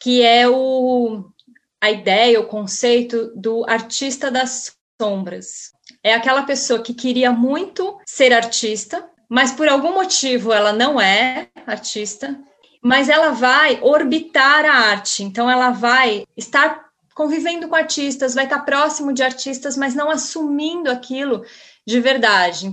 que é o, a ideia, o conceito do artista das sombras. É aquela pessoa que queria muito ser artista, mas por algum motivo ela não é artista, mas ela vai orbitar a arte. Então ela vai estar convivendo com artistas, vai estar próximo de artistas, mas não assumindo aquilo de verdade.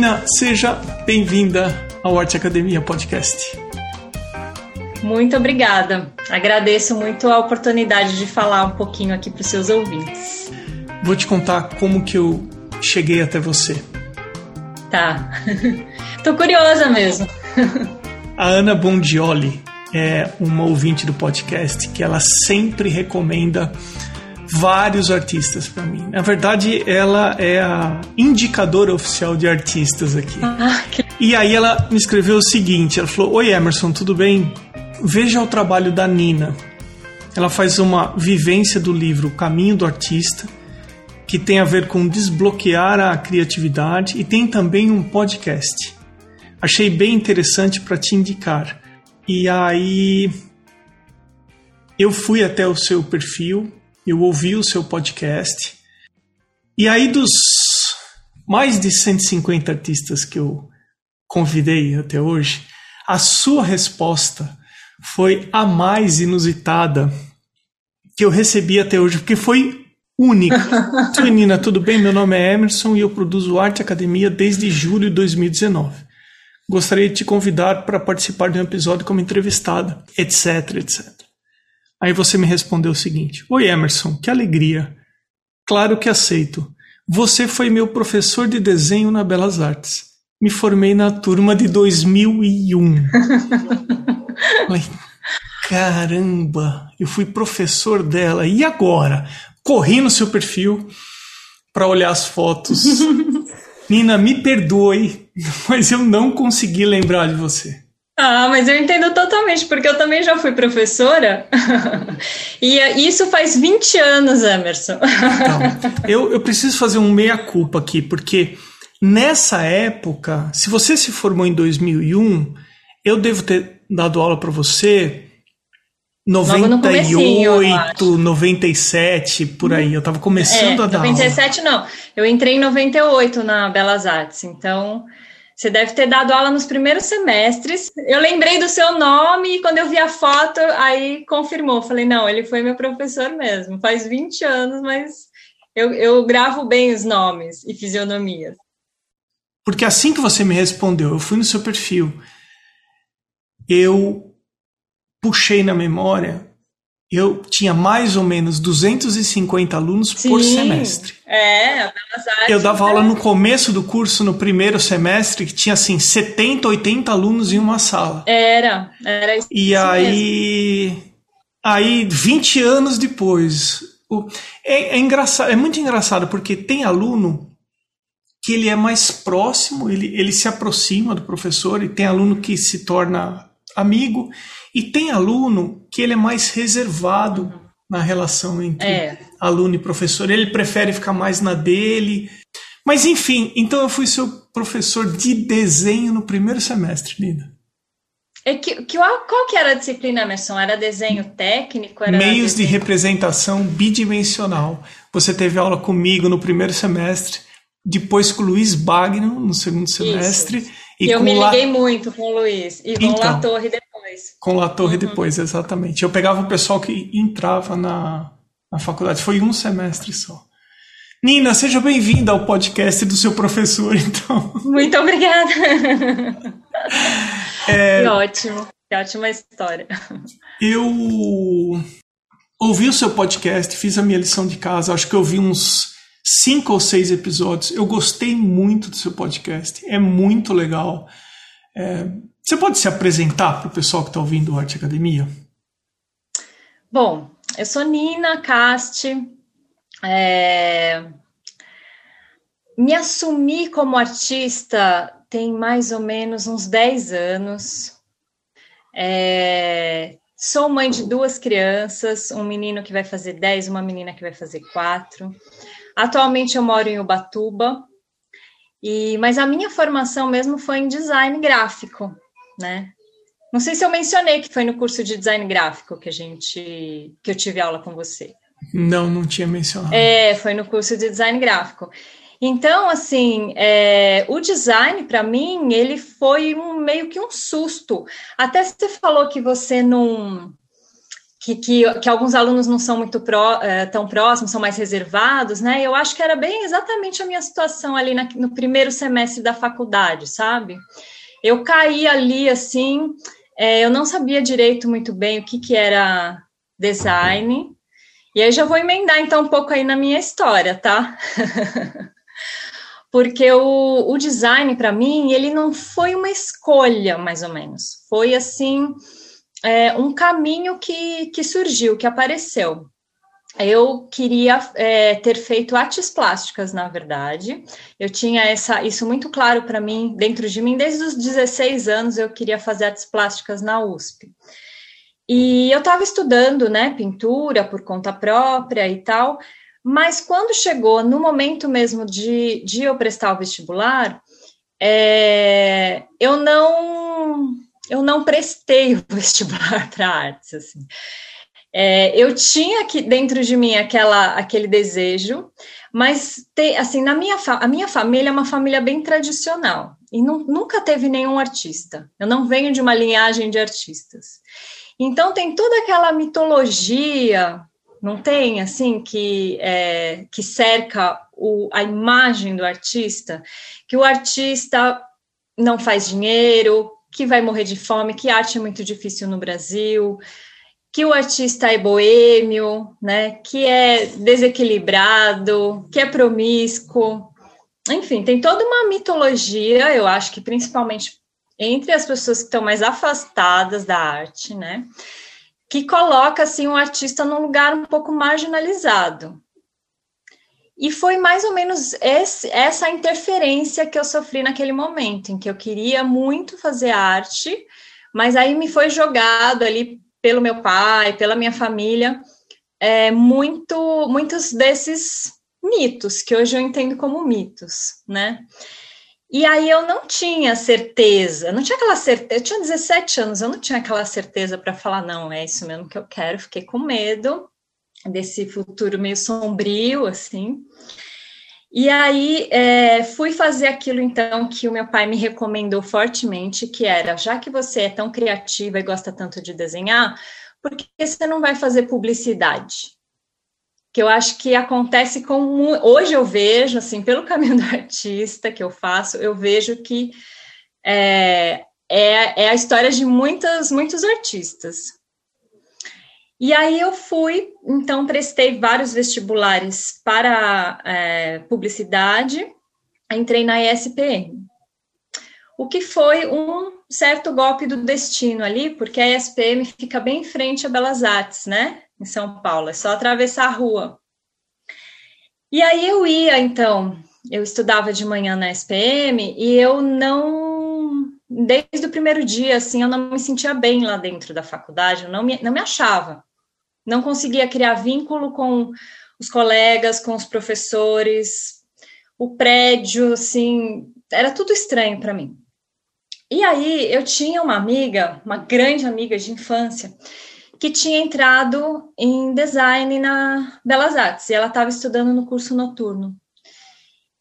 Nina, seja bem-vinda ao Arte Academia Podcast. Muito obrigada. Agradeço muito a oportunidade de falar um pouquinho aqui para os seus ouvintes. Vou te contar como que eu cheguei até você. Tá. Tô curiosa mesmo. a Ana Bondioli é uma ouvinte do podcast que ela sempre recomenda vários artistas para mim. Na verdade, ela é a indicadora oficial de artistas aqui. Ah, que... E aí ela me escreveu o seguinte: ela falou: Oi Emerson, tudo bem? Veja o trabalho da Nina. Ela faz uma vivência do livro O Caminho do Artista, que tem a ver com desbloquear a criatividade, e tem também um podcast. Achei bem interessante para te indicar. E aí eu fui até o seu perfil, eu ouvi o seu podcast. E aí, dos mais de 150 artistas que eu convidei até hoje, a sua resposta foi a mais inusitada que eu recebi até hoje, porque foi única. Menina, tudo bem? Meu nome é Emerson e eu produzo Arte Academia desde julho de 2019. Gostaria de te convidar para participar de um episódio como entrevistada, etc, etc. Aí você me respondeu o seguinte: Oi, Emerson, que alegria. Claro que aceito. Você foi meu professor de desenho na Belas Artes. Me formei na turma de 2001. Ai, caramba, eu fui professor dela. E agora? Corri no seu perfil para olhar as fotos. Nina, me perdoe, mas eu não consegui lembrar de você. Ah, mas eu entendo totalmente, porque eu também já fui professora. e isso faz 20 anos, Emerson. então, eu, eu preciso fazer um meia-culpa aqui, porque nessa época, se você se formou em 2001, eu devo ter dado aula para você 98, 97, por aí. Eu estava começando é, a dar 97 aula. não. Eu entrei em 98 na Belas Artes, então você deve ter dado aula nos primeiros semestres. Eu lembrei do seu nome e quando eu vi a foto, aí confirmou. Falei, não, ele foi meu professor mesmo. Faz 20 anos, mas eu, eu gravo bem os nomes e fisionomias. Porque assim que você me respondeu, eu fui no seu perfil, eu puxei na memória eu tinha mais ou menos 250 alunos Sim, por semestre. É, a Eu dava aula no começo do curso, no primeiro semestre, que tinha assim 70, 80 alunos em uma sala. Era, era isso. E aí, mesmo. aí 20 anos depois, o, é, é engraçado, é muito engraçado porque tem aluno que ele é mais próximo, ele, ele se aproxima do professor e tem aluno que se torna amigo e tem aluno que ele é mais reservado uhum. na relação entre é. aluno e professor. Ele prefere ficar mais na dele. Mas enfim, então eu fui seu professor de desenho no primeiro semestre, Nina. É que, que, qual que era a disciplina, Emerson? Era desenho técnico? Era Meios desenho... de representação bidimensional. Você teve aula comigo no primeiro semestre, depois com o Luiz Bagno no segundo semestre. Isso. E, eu me liguei La... muito com o Luiz e com então, La Torre depois. Com La Torre uhum. depois, exatamente. Eu pegava o pessoal que entrava na, na faculdade. Foi um semestre só. Nina, seja bem-vinda ao podcast do seu professor, então. Muito obrigada. É, que ótimo, que ótima história. Eu ouvi o seu podcast, fiz a minha lição de casa, acho que eu vi uns cinco ou seis episódios. Eu gostei muito do seu podcast, é muito legal. É, você pode se apresentar para o pessoal que está ouvindo Arte Academia? Bom, eu sou Nina Casti. É... Me assumi como artista tem mais ou menos uns 10 anos. É... Sou mãe de duas crianças, um menino que vai fazer 10, uma menina que vai fazer 4. Atualmente eu moro em Ubatuba, e, mas a minha formação mesmo foi em design gráfico, né? Não sei se eu mencionei que foi no curso de design gráfico que a gente que eu tive aula com você. Não, não tinha mencionado. É, foi no curso de design gráfico. Então, assim, é, o design para mim ele foi um meio que um susto. Até você falou que você não que, que, que, alguns alunos não são muito pró, é, tão próximos, são mais reservados, né? Eu acho que era bem exatamente a minha situação ali na, no primeiro semestre da faculdade, sabe? Eu caí ali assim, é, eu não sabia direito muito bem o que, que era design. E aí já vou emendar então um pouco aí na minha história, tá? Porque o, o design, para mim, ele não foi uma escolha, mais ou menos. Foi assim, é, um caminho que, que surgiu, que apareceu. Eu queria é, ter feito artes plásticas, na verdade. Eu tinha essa, isso muito claro para mim, dentro de mim, desde os 16 anos eu queria fazer artes plásticas na USP. E eu estava estudando, né, pintura por conta própria e tal, mas quando chegou no momento mesmo de, de eu prestar o vestibular, é, eu não eu não prestei o vestibular para artes, assim. É, eu tinha aqui dentro de mim aquela, aquele desejo, mas assim na minha a minha família é uma família bem tradicional e não, nunca teve nenhum artista. Eu não venho de uma linhagem de artistas. Então tem toda aquela mitologia, não tem assim que é, que cerca o, a imagem do artista, que o artista não faz dinheiro, que vai morrer de fome, que arte é muito difícil no Brasil, que o artista é boêmio, né, que é desequilibrado, que é promíscuo. Enfim, tem toda uma mitologia, eu acho que principalmente entre as pessoas que estão mais afastadas da arte, né, que coloca assim o um artista num lugar um pouco marginalizado. E foi mais ou menos esse, essa interferência que eu sofri naquele momento, em que eu queria muito fazer arte, mas aí me foi jogado ali pelo meu pai, pela minha família, é, muito, muitos desses mitos, que hoje eu entendo como mitos, né? E aí eu não tinha certeza, não tinha aquela certeza, eu tinha 17 anos, eu não tinha aquela certeza para falar, não, é isso mesmo que eu quero, fiquei com medo, desse futuro meio sombrio, assim. E aí é, fui fazer aquilo então que o meu pai me recomendou fortemente, que era, já que você é tão criativa e gosta tanto de desenhar, por que você não vai fazer publicidade? Que eu acho que acontece com hoje eu vejo assim pelo caminho do artista que eu faço, eu vejo que é, é, é a história de muitas muitos artistas. E aí eu fui, então prestei vários vestibulares para é, publicidade, entrei na ESPM. O que foi um certo golpe do destino ali, porque a ESPM fica bem em frente a Belas Artes, né? Em São Paulo, é só atravessar a rua. E aí eu ia, então, eu estudava de manhã na SPM e eu não, desde o primeiro dia, assim, eu não me sentia bem lá dentro da faculdade, eu não me, não me achava não conseguia criar vínculo com os colegas, com os professores, o prédio, assim, era tudo estranho para mim. E aí eu tinha uma amiga, uma grande amiga de infância, que tinha entrado em design na Belas Artes e ela estava estudando no curso noturno.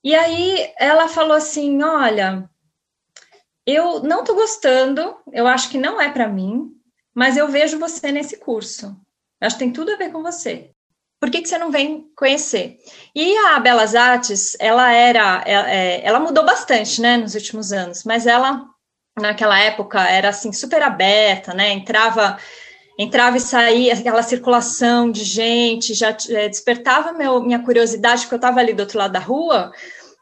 E aí ela falou assim: Olha, eu não estou gostando, eu acho que não é para mim, mas eu vejo você nesse curso. Acho que tem tudo a ver com você. por que, que você não vem conhecer? E a Belas Artes, ela era, é, ela mudou bastante, né, nos últimos anos, mas ela, naquela época, era, assim, super aberta, né, entrava, entrava e saía, aquela circulação de gente, já é, despertava meu, minha curiosidade, porque eu estava ali do outro lado da rua,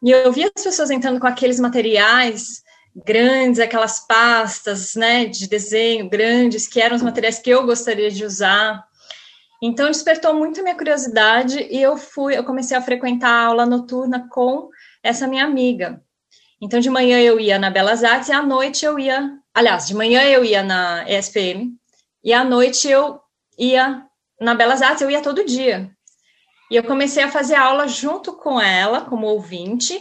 e eu via as pessoas entrando com aqueles materiais grandes, aquelas pastas, né, de desenho grandes, que eram os materiais que eu gostaria de usar, então despertou muito minha curiosidade e eu fui, eu comecei a frequentar a aula noturna com essa minha amiga. Então de manhã eu ia na Belas Artes e à noite eu ia, aliás, de manhã eu ia na ESPM e à noite eu ia na Belas Artes, eu ia todo dia. E eu comecei a fazer aula junto com ela, como ouvinte.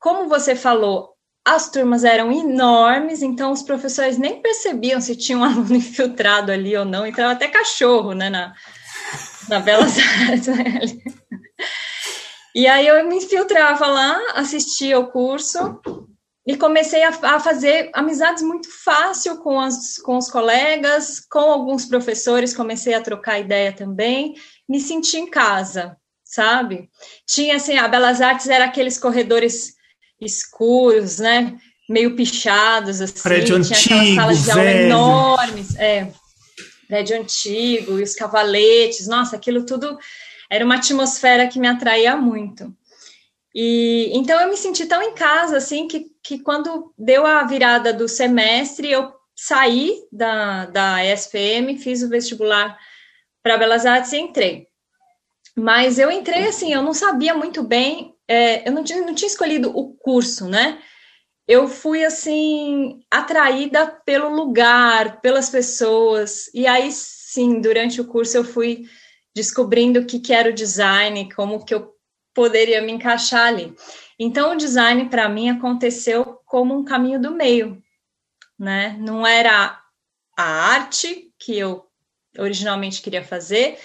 Como você falou, as turmas eram enormes, então os professores nem percebiam se tinha um aluno infiltrado ali ou não, entrava até cachorro, né, na, na Belas Artes. Né? E aí eu me infiltrava lá, assistia ao curso e comecei a, a, fazer amizades muito fácil com, as, com os colegas, com alguns professores, comecei a trocar ideia também, me senti em casa, sabe? Tinha assim, a Belas Artes era aqueles corredores escuros, né? Meio pichados, assim, Prédio tinha antigo, aquelas salas de aula velho. enormes, é prédio antigo e os cavaletes, nossa, aquilo tudo era uma atmosfera que me atraía muito. E então eu me senti tão em casa assim que, que quando deu a virada do semestre, eu saí da, da ESPM, fiz o vestibular para Belas Artes e entrei. Mas eu entrei assim, eu não sabia muito bem, é, eu não tinha, não tinha escolhido o curso, né? Eu fui assim atraída pelo lugar, pelas pessoas. E aí sim, durante o curso eu fui descobrindo o que, que era o design, como que eu poderia me encaixar ali. Então o design para mim aconteceu como um caminho do meio, né? Não era a arte que eu originalmente queria fazer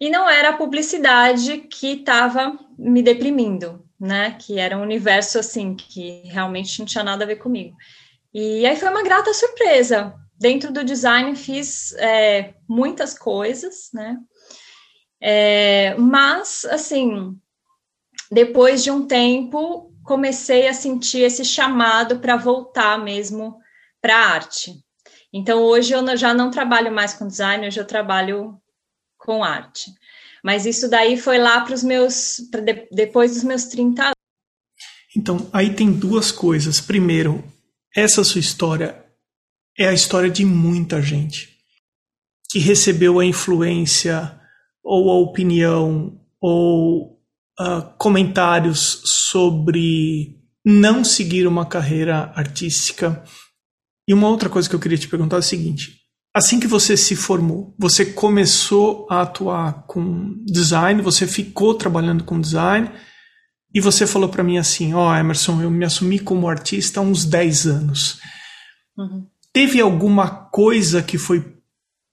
e não era a publicidade que estava me deprimindo, né? Que era um universo assim que realmente não tinha nada a ver comigo. E aí foi uma grata surpresa. Dentro do design fiz é, muitas coisas, né? É, mas assim, depois de um tempo, comecei a sentir esse chamado para voltar mesmo para a arte. Então hoje eu já não trabalho mais com design, hoje eu trabalho com arte. Mas isso daí foi lá para os meus. De, depois dos meus 30 anos. Então, aí tem duas coisas. Primeiro, essa sua história é a história de muita gente que recebeu a influência ou a opinião ou uh, comentários sobre não seguir uma carreira artística. E uma outra coisa que eu queria te perguntar é o seguinte: Assim que você se formou, você começou a atuar com design, você ficou trabalhando com design e você falou para mim assim: Ó, oh, Emerson, eu me assumi como artista há uns 10 anos. Uhum. Teve alguma coisa que foi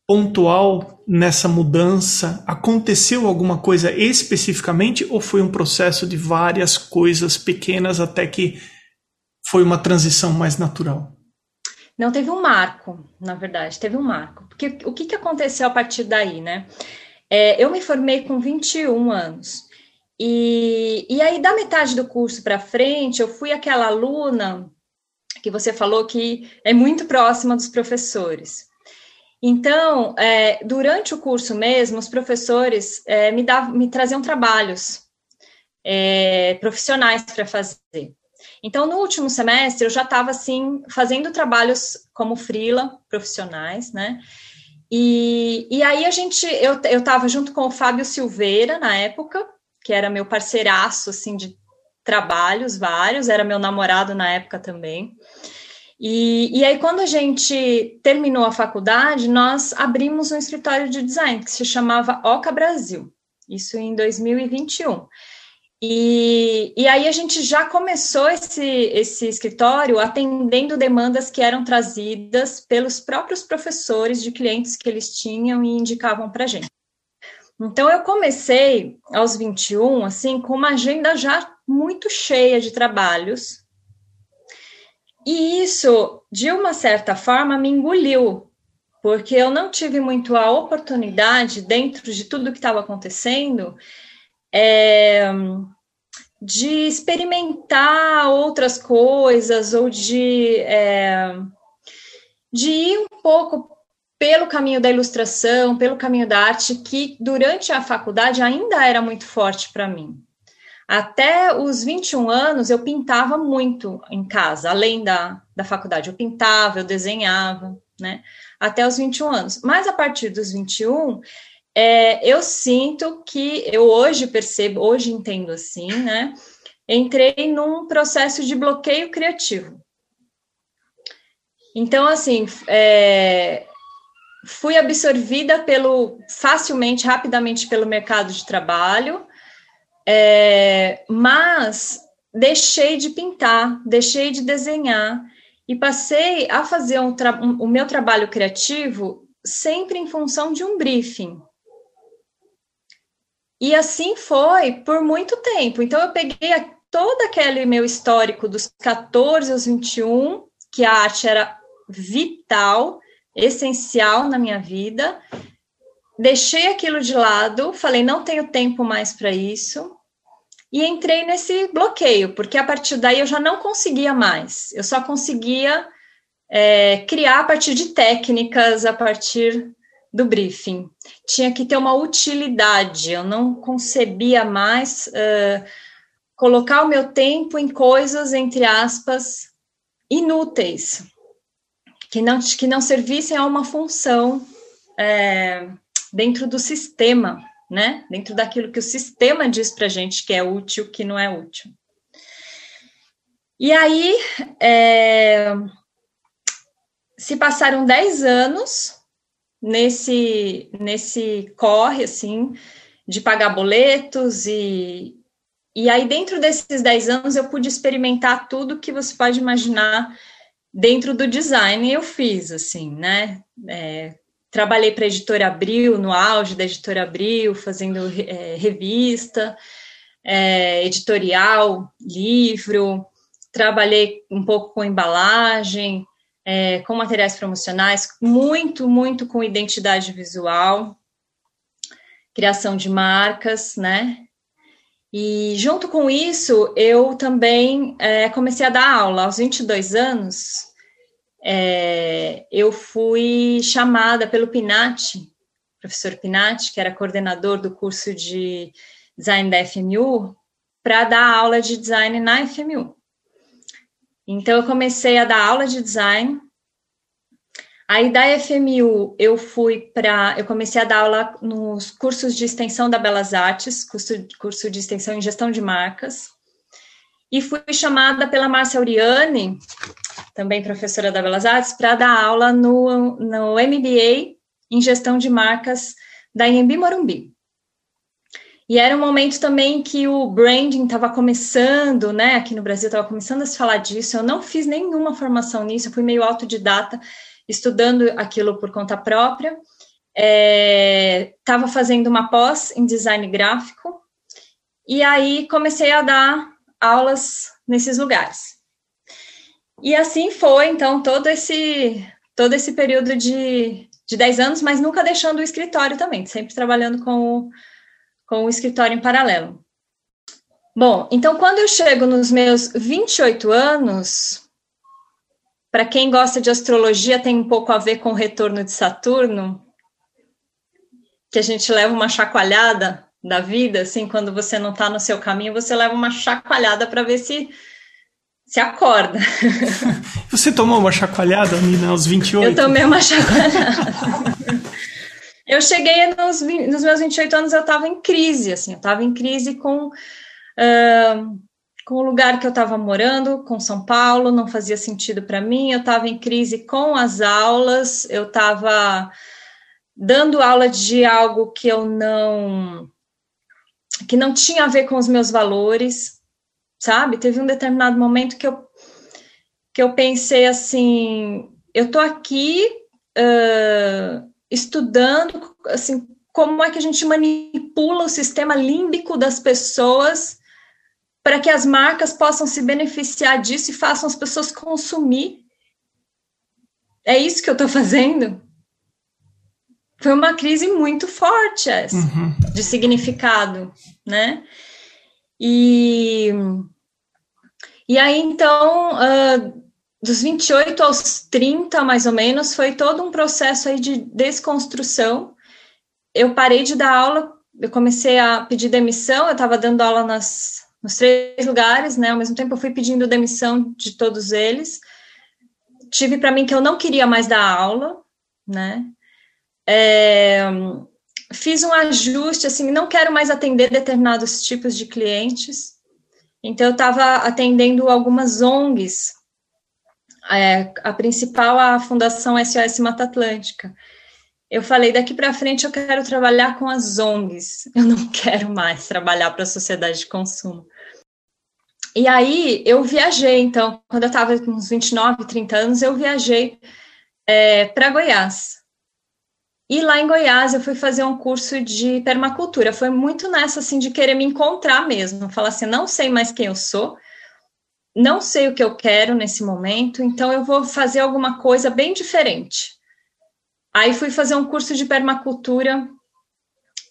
pontual nessa mudança? Aconteceu alguma coisa especificamente ou foi um processo de várias coisas pequenas até que foi uma transição mais natural? Não teve um marco, na verdade, teve um marco. Porque o que, que aconteceu a partir daí, né? É, eu me formei com 21 anos. E, e aí, da metade do curso para frente, eu fui aquela aluna que você falou que é muito próxima dos professores. Então, é, durante o curso mesmo, os professores é, me, davam, me traziam trabalhos é, profissionais para fazer. Então, no último semestre, eu já estava, assim, fazendo trabalhos como frila, profissionais, né? E, e aí a gente, eu estava junto com o Fábio Silveira, na época, que era meu parceiraço, assim, de trabalhos vários, era meu namorado na época também. E, e aí, quando a gente terminou a faculdade, nós abrimos um escritório de design que se chamava Oca Brasil, isso em 2021. E, e aí a gente já começou esse, esse escritório atendendo demandas que eram trazidas pelos próprios professores de clientes que eles tinham e indicavam para a gente. Então eu comecei aos 21, assim, com uma agenda já muito cheia de trabalhos. E isso, de uma certa forma, me engoliu, porque eu não tive muito a oportunidade, dentro de tudo que estava acontecendo, é, de experimentar outras coisas ou de, é, de ir um pouco pelo caminho da ilustração, pelo caminho da arte, que durante a faculdade ainda era muito forte para mim. Até os 21 anos, eu pintava muito em casa, além da, da faculdade. Eu pintava, eu desenhava, né? Até os 21 anos. Mas a partir dos 21, é, eu sinto que eu hoje percebo, hoje entendo assim, né? Entrei num processo de bloqueio criativo. Então, assim, é, fui absorvida pelo facilmente, rapidamente pelo mercado de trabalho, é, mas deixei de pintar, deixei de desenhar e passei a fazer um o meu trabalho criativo sempre em função de um briefing. E assim foi por muito tempo. Então, eu peguei todo aquele meu histórico dos 14 aos 21, que a arte era vital, essencial na minha vida, deixei aquilo de lado, falei, não tenho tempo mais para isso, e entrei nesse bloqueio, porque a partir daí eu já não conseguia mais, eu só conseguia é, criar a partir de técnicas, a partir do briefing. Tinha que ter uma utilidade, eu não concebia mais uh, colocar o meu tempo em coisas, entre aspas, inúteis, que não, que não servissem a uma função é, dentro do sistema, né? Dentro daquilo que o sistema diz para gente que é útil, que não é útil. E aí, é, se passaram 10 anos nesse, nesse corre, assim, de pagar boletos e, e aí dentro desses 10 anos eu pude experimentar tudo que você pode imaginar dentro do design eu fiz, assim, né? É, trabalhei para a editora Abril, no auge da editora Abril, fazendo é, revista, é, editorial, livro, trabalhei um pouco com embalagem, é, com materiais promocionais, muito, muito com identidade visual, criação de marcas, né? E junto com isso, eu também é, comecei a dar aula. Aos 22 anos, é, eu fui chamada pelo Pinati, professor Pinati, que era coordenador do curso de design da FMU, para dar aula de design na FMU. Então, eu comecei a dar aula de design Aí da FMU eu fui para, eu comecei a dar aula nos cursos de extensão da Belas Artes, curso, curso de extensão em gestão de marcas, e fui chamada pela Márcia Uriani, também professora da Belas Artes, para dar aula no, no MBA em gestão de marcas da Inhembi Morumbi. E era um momento também que o branding estava começando, né? Aqui no Brasil estava começando a se falar disso. Eu não fiz nenhuma formação nisso, eu fui meio autodidata estudando aquilo por conta própria. Estava é, fazendo uma pós em design gráfico e aí comecei a dar aulas nesses lugares. E assim foi, então, todo esse todo esse período de, de 10 anos, mas nunca deixando o escritório também, sempre trabalhando com o, com o escritório em paralelo. Bom, então quando eu chego nos meus 28 anos, para quem gosta de astrologia, tem um pouco a ver com o retorno de Saturno, que a gente leva uma chacoalhada da vida, assim, quando você não está no seu caminho, você leva uma chacoalhada para ver se se acorda. Você tomou uma chacoalhada, Nina, aos 28? Eu tomei uma chacoalhada. eu cheguei nos, nos meus 28 anos, eu estava em crise, assim, eu estava em crise com uh, com o lugar que eu estava morando, com São Paulo, não fazia sentido para mim. Eu estava em crise com as aulas, eu estava dando aula de algo que eu não que não tinha a ver com os meus valores, sabe? Teve um determinado momento que eu que eu pensei assim, eu tô aqui uh, estudando assim como é que a gente manipula o sistema límbico das pessoas para que as marcas possam se beneficiar disso e façam as pessoas consumir. É isso que eu estou fazendo? foi uma crise muito forte essa, uhum. de significado, né? E, e aí, então, uh, dos 28 aos 30, mais ou menos, foi todo um processo aí de desconstrução. Eu parei de dar aula, eu comecei a pedir demissão, eu estava dando aula nas, nos três lugares, né? Ao mesmo tempo, eu fui pedindo demissão de todos eles. Tive para mim que eu não queria mais dar aula, né? É, fiz um ajuste, assim, não quero mais atender determinados tipos de clientes. Então, eu estava atendendo algumas ONGs, é, a principal, a Fundação SOS Mata Atlântica. Eu falei, daqui para frente eu quero trabalhar com as ONGs, eu não quero mais trabalhar para a sociedade de consumo. E aí eu viajei, então, quando eu estava com uns 29, 30 anos, eu viajei é, para Goiás. E lá em Goiás eu fui fazer um curso de permacultura. Foi muito nessa assim de querer me encontrar mesmo, falar assim, não sei mais quem eu sou, não sei o que eu quero nesse momento, então eu vou fazer alguma coisa bem diferente. Aí fui fazer um curso de permacultura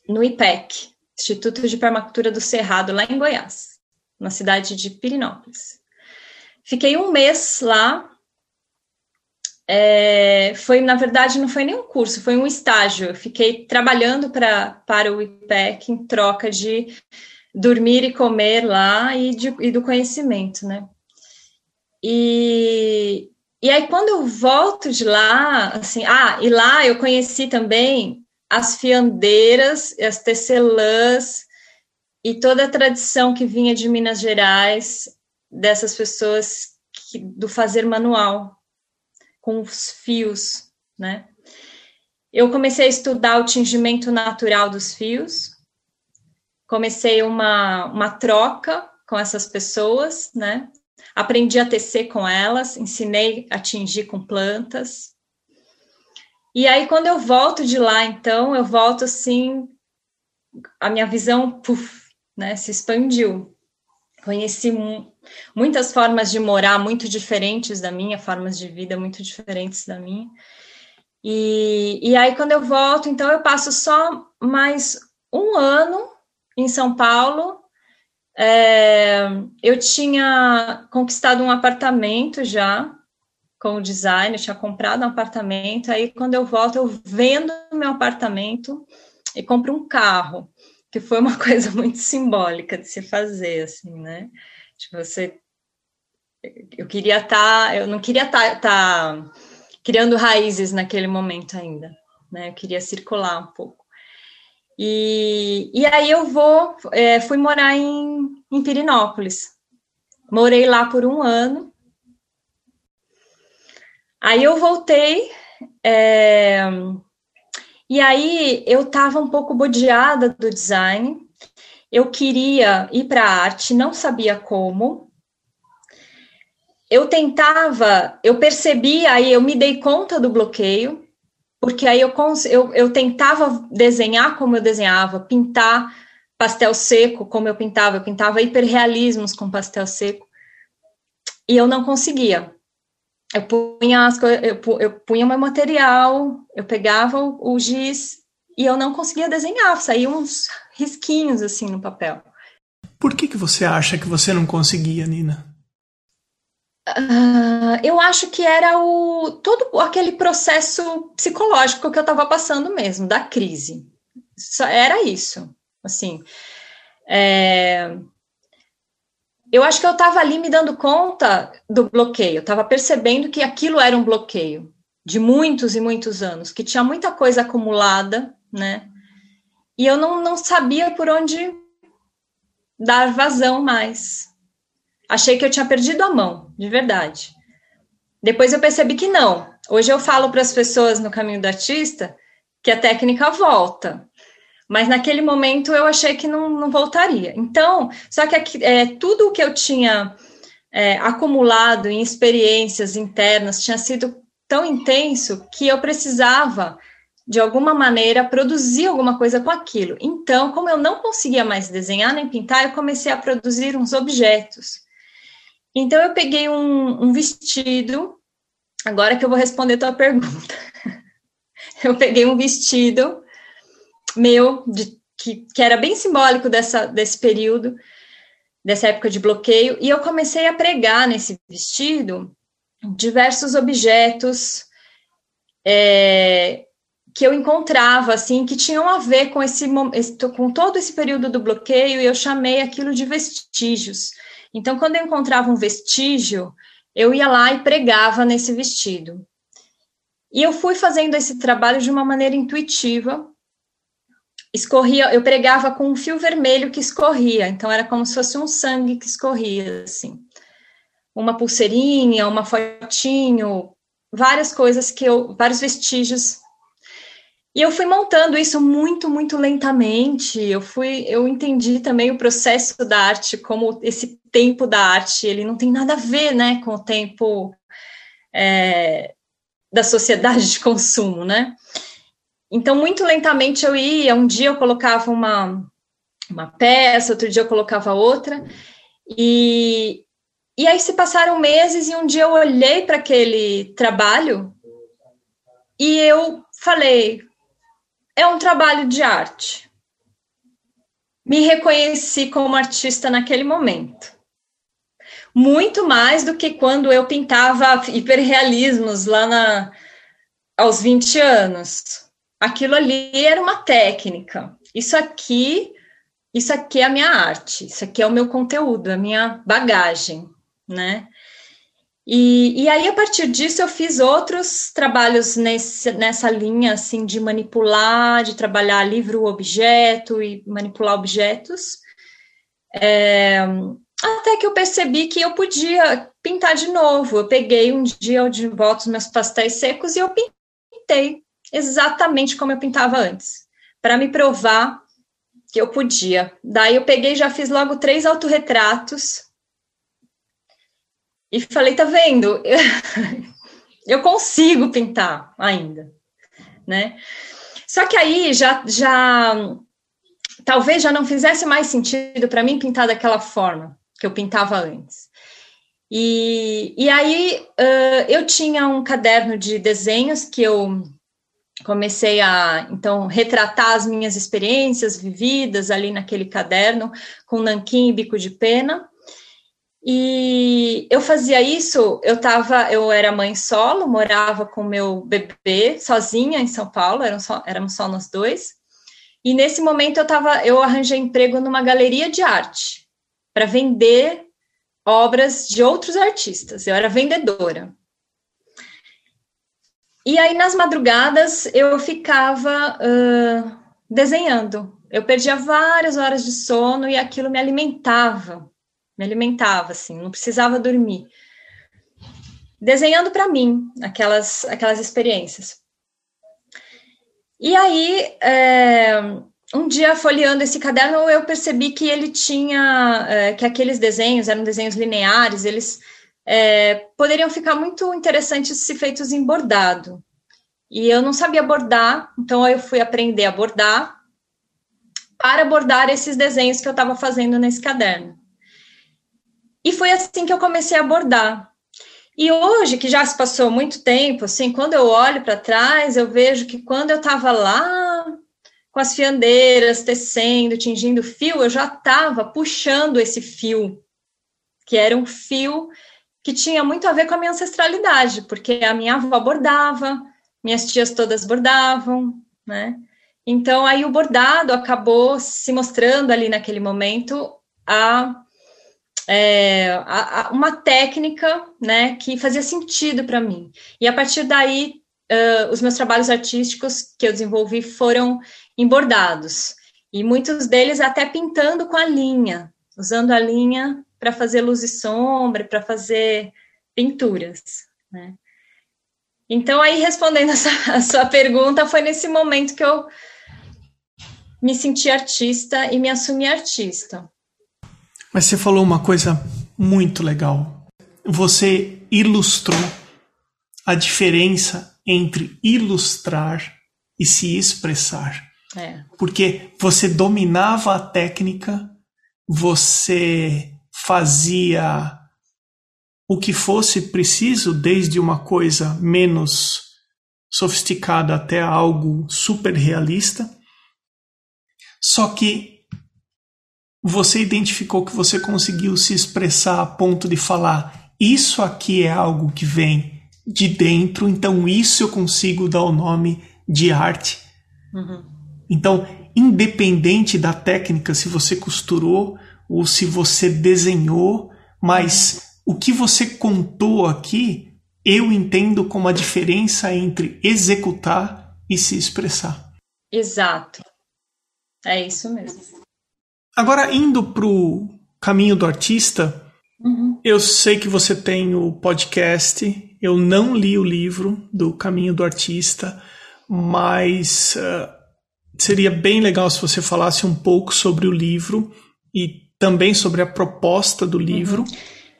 no IPEC, Instituto de Permacultura do Cerrado, lá em Goiás, na cidade de Pirinópolis. Fiquei um mês lá. É, foi, na verdade, não foi nem um curso, foi um estágio. Eu fiquei trabalhando pra, para o IPEC em troca de dormir e comer lá e, de, e do conhecimento, né? E, e aí, quando eu volto de lá, assim, ah, e lá eu conheci também as fiandeiras, as tecelãs e toda a tradição que vinha de Minas Gerais, dessas pessoas que, do fazer manual, com os fios, né? Eu comecei a estudar o tingimento natural dos fios, comecei uma, uma troca com essas pessoas, né? Aprendi a tecer com elas, ensinei a tingir com plantas. E aí, quando eu volto de lá, então, eu volto assim, a minha visão puff, né, se expandiu. Conheci muitas formas de morar muito diferentes da minha, formas de vida muito diferentes da minha. E, e aí, quando eu volto, então, eu passo só mais um ano em São Paulo. É, eu tinha conquistado um apartamento já com o design, tinha comprado um apartamento. Aí, quando eu volto, eu vendo meu apartamento e compro um carro, que foi uma coisa muito simbólica de se fazer, assim, né? De você. Eu queria estar, tá, eu não queria estar tá, tá criando raízes naquele momento ainda, né? Eu queria circular um pouco. E, e aí eu vou, é, fui morar em, em Pirinópolis. Morei lá por um ano. Aí eu voltei, é, e aí eu estava um pouco bodeada do design. Eu queria ir para a arte, não sabia como. Eu tentava, eu percebi, aí eu me dei conta do bloqueio, porque aí eu, eu, eu tentava desenhar como eu desenhava, pintar pastel seco como eu pintava, eu pintava hiperrealismos com pastel seco, e eu não conseguia. Eu punha, as, eu, eu punha meu material, eu pegava o, o giz e eu não conseguia desenhar, saíam uns risquinhos assim no papel. Por que, que você acha que você não conseguia, Nina? Uh, eu acho que era o todo aquele processo psicológico que eu estava passando mesmo, da crise. Só era isso, assim. É, eu acho que eu estava ali me dando conta do bloqueio, estava percebendo que aquilo era um bloqueio de muitos e muitos anos, que tinha muita coisa acumulada, né? E eu não, não sabia por onde dar vazão mais. Achei que eu tinha perdido a mão, de verdade. Depois eu percebi que não. Hoje eu falo para as pessoas no caminho do artista que a técnica volta. Mas naquele momento eu achei que não, não voltaria. Então, só que é, tudo o que eu tinha é, acumulado em experiências internas tinha sido tão intenso que eu precisava, de alguma maneira, produzir alguma coisa com aquilo. Então, como eu não conseguia mais desenhar nem pintar, eu comecei a produzir uns objetos. Então eu peguei um, um vestido, agora que eu vou responder tua pergunta. eu peguei um vestido meu, de, que, que era bem simbólico dessa, desse período, dessa época de bloqueio, e eu comecei a pregar nesse vestido diversos objetos é, que eu encontrava, assim, que tinham a ver com esse, com todo esse período do bloqueio, e eu chamei aquilo de vestígios. Então, quando eu encontrava um vestígio, eu ia lá e pregava nesse vestido. E eu fui fazendo esse trabalho de uma maneira intuitiva. Escorria, eu pregava com um fio vermelho que escorria, então era como se fosse um sangue que escorria, assim. Uma pulseirinha, uma fotinho, várias coisas que eu, vários vestígios. E eu fui montando isso muito, muito lentamente. Eu fui, eu entendi também o processo da arte como esse tempo da arte, ele não tem nada a ver, né, com o tempo é, da sociedade de consumo, né? Então, muito lentamente eu ia, um dia eu colocava uma, uma peça, outro dia eu colocava outra, e, e aí se passaram meses e um dia eu olhei para aquele trabalho e eu falei, é um trabalho de arte. Me reconheci como artista naquele momento muito mais do que quando eu pintava hiperrealismos lá na, aos 20 anos. Aquilo ali era uma técnica. Isso aqui, isso aqui é a minha arte, isso aqui é o meu conteúdo, a minha bagagem, né? E, e aí, a partir disso, eu fiz outros trabalhos nesse, nessa linha, assim, de manipular, de trabalhar livro-objeto e manipular objetos. É, até que eu percebi que eu podia pintar de novo. Eu peguei um dia de volta os meus pastéis secos e eu pintei exatamente como eu pintava antes, para me provar que eu podia. Daí eu peguei, já fiz logo três autorretratos e falei, tá vendo? eu consigo pintar ainda, né? Só que aí já já talvez já não fizesse mais sentido para mim pintar daquela forma que eu pintava antes. E, e aí uh, eu tinha um caderno de desenhos que eu comecei a então retratar as minhas experiências vividas ali naquele caderno com nanquim e bico de pena. E eu fazia isso, eu tava, eu era mãe solo, morava com meu bebê sozinha em São Paulo, eram só, éramos só nós dois. E nesse momento eu tava, eu arranjei emprego numa galeria de arte para vender obras de outros artistas. Eu era vendedora. E aí, nas madrugadas, eu ficava uh, desenhando. Eu perdia várias horas de sono e aquilo me alimentava. Me alimentava, assim, não precisava dormir. Desenhando para mim aquelas, aquelas experiências. E aí, é, um dia folheando esse caderno eu percebi que ele tinha é, que aqueles desenhos eram desenhos lineares eles é, poderiam ficar muito interessantes se feitos em bordado e eu não sabia bordar então eu fui aprender a bordar para bordar esses desenhos que eu estava fazendo nesse caderno e foi assim que eu comecei a bordar e hoje, que já se passou muito tempo, assim, quando eu olho para trás, eu vejo que quando eu estava lá com as fiandeiras, tecendo, tingindo fio, eu já estava puxando esse fio, que era um fio que tinha muito a ver com a minha ancestralidade, porque a minha avó bordava, minhas tias todas bordavam, né? Então, aí o bordado acabou se mostrando ali naquele momento a, é, a, a uma técnica, né, que fazia sentido para mim. E a partir daí, uh, os meus trabalhos artísticos que eu desenvolvi foram em bordados. E muitos deles até pintando com a linha, usando a linha para fazer luz e sombra, para fazer pinturas. Né? Então, aí respondendo a sua, a sua pergunta, foi nesse momento que eu me senti artista e me assumi artista. Mas você falou uma coisa muito legal. Você ilustrou a diferença entre ilustrar e se expressar. É. Porque você dominava a técnica, você fazia o que fosse preciso, desde uma coisa menos sofisticada até algo super realista. Só que você identificou que você conseguiu se expressar a ponto de falar: isso aqui é algo que vem de dentro, então isso eu consigo dar o nome de arte. Uhum. Então, independente da técnica, se você costurou ou se você desenhou, mas o que você contou aqui, eu entendo como a diferença entre executar e se expressar. Exato. É isso mesmo. Agora, indo para o caminho do artista, uhum. eu sei que você tem o podcast, eu não li o livro do Caminho do Artista, mas uh, seria bem legal se você falasse um pouco sobre o livro e também sobre a proposta do livro. Uhum.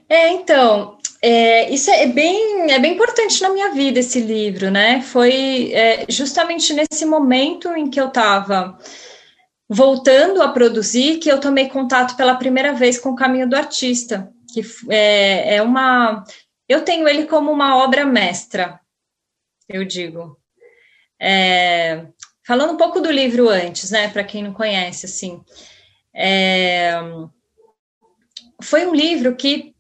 É, então, é, isso é bem, é bem importante na minha vida, esse livro, né? Foi é, justamente nesse momento em que eu estava voltando a produzir que eu tomei contato pela primeira vez com o Caminho do Artista, que é, é uma. Eu tenho ele como uma obra mestra, eu digo. É, falando um pouco do livro antes, né, para quem não conhece, assim. É, foi um livro que